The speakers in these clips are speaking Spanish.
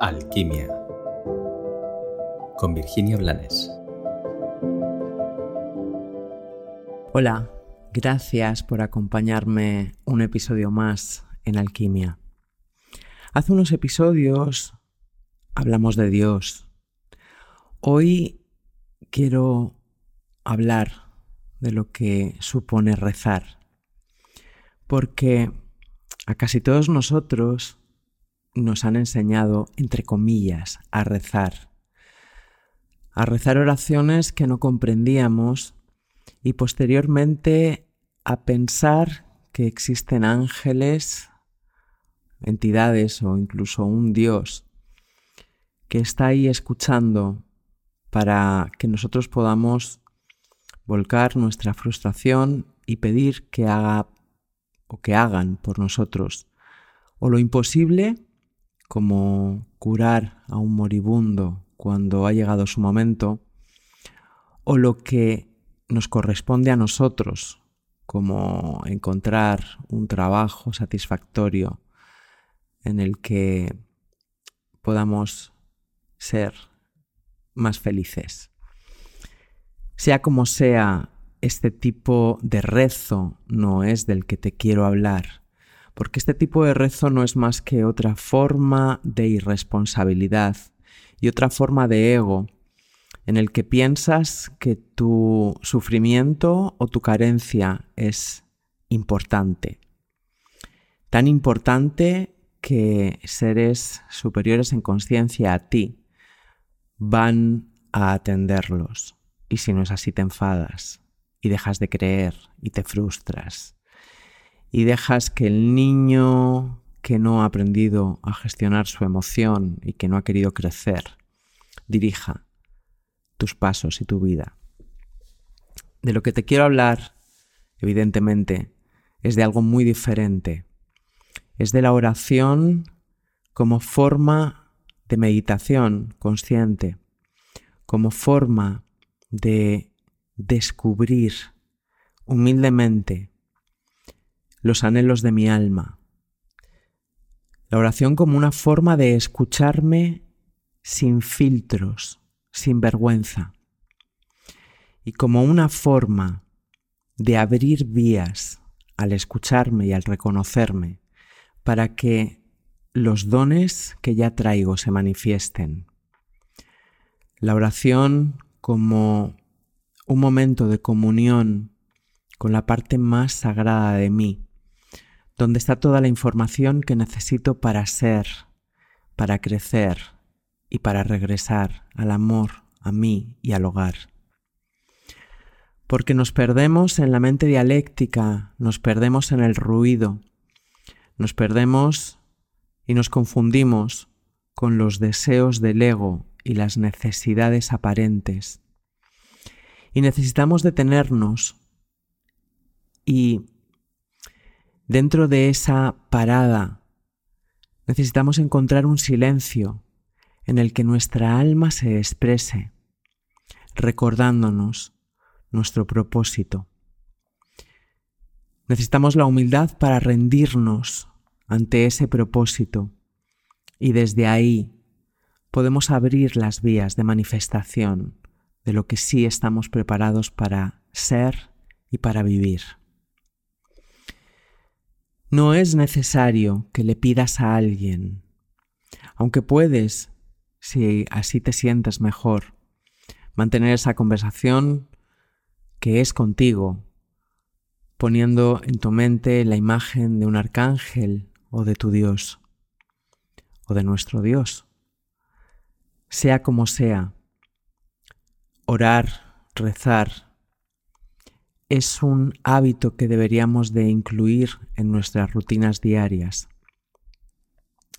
Alquimia con Virginia Blanes. Hola, gracias por acompañarme un episodio más en Alquimia. Hace unos episodios hablamos de Dios. Hoy quiero hablar de lo que supone rezar, porque a casi todos nosotros nos han enseñado, entre comillas, a rezar. A rezar oraciones que no comprendíamos y posteriormente a pensar que existen ángeles, entidades o incluso un Dios que está ahí escuchando para que nosotros podamos volcar nuestra frustración y pedir que haga o que hagan por nosotros o lo imposible como curar a un moribundo cuando ha llegado su momento, o lo que nos corresponde a nosotros, como encontrar un trabajo satisfactorio en el que podamos ser más felices. Sea como sea, este tipo de rezo no es del que te quiero hablar porque este tipo de rezo no es más que otra forma de irresponsabilidad y otra forma de ego en el que piensas que tu sufrimiento o tu carencia es importante. Tan importante que seres superiores en conciencia a ti van a atenderlos. Y si no es así, te enfadas y dejas de creer y te frustras y dejas que el niño que no ha aprendido a gestionar su emoción y que no ha querido crecer dirija tus pasos y tu vida. De lo que te quiero hablar, evidentemente, es de algo muy diferente. Es de la oración como forma de meditación consciente, como forma de descubrir humildemente los anhelos de mi alma. La oración como una forma de escucharme sin filtros, sin vergüenza. Y como una forma de abrir vías al escucharme y al reconocerme para que los dones que ya traigo se manifiesten. La oración como un momento de comunión con la parte más sagrada de mí, donde está toda la información que necesito para ser, para crecer y para regresar al amor, a mí y al hogar. Porque nos perdemos en la mente dialéctica, nos perdemos en el ruido, nos perdemos y nos confundimos con los deseos del ego y las necesidades aparentes. Y necesitamos detenernos y Dentro de esa parada necesitamos encontrar un silencio en el que nuestra alma se exprese, recordándonos nuestro propósito. Necesitamos la humildad para rendirnos ante ese propósito y desde ahí podemos abrir las vías de manifestación de lo que sí estamos preparados para ser y para vivir. No es necesario que le pidas a alguien, aunque puedes, si así te sientes mejor, mantener esa conversación que es contigo, poniendo en tu mente la imagen de un arcángel o de tu Dios, o de nuestro Dios. Sea como sea, orar, rezar, es un hábito que deberíamos de incluir en nuestras rutinas diarias.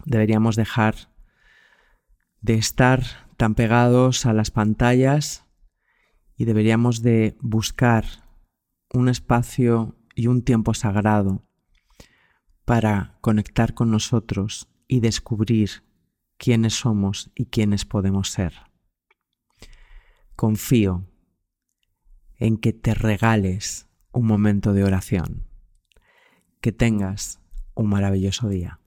Deberíamos dejar de estar tan pegados a las pantallas y deberíamos de buscar un espacio y un tiempo sagrado para conectar con nosotros y descubrir quiénes somos y quiénes podemos ser. Confío en que te regales un momento de oración. Que tengas un maravilloso día.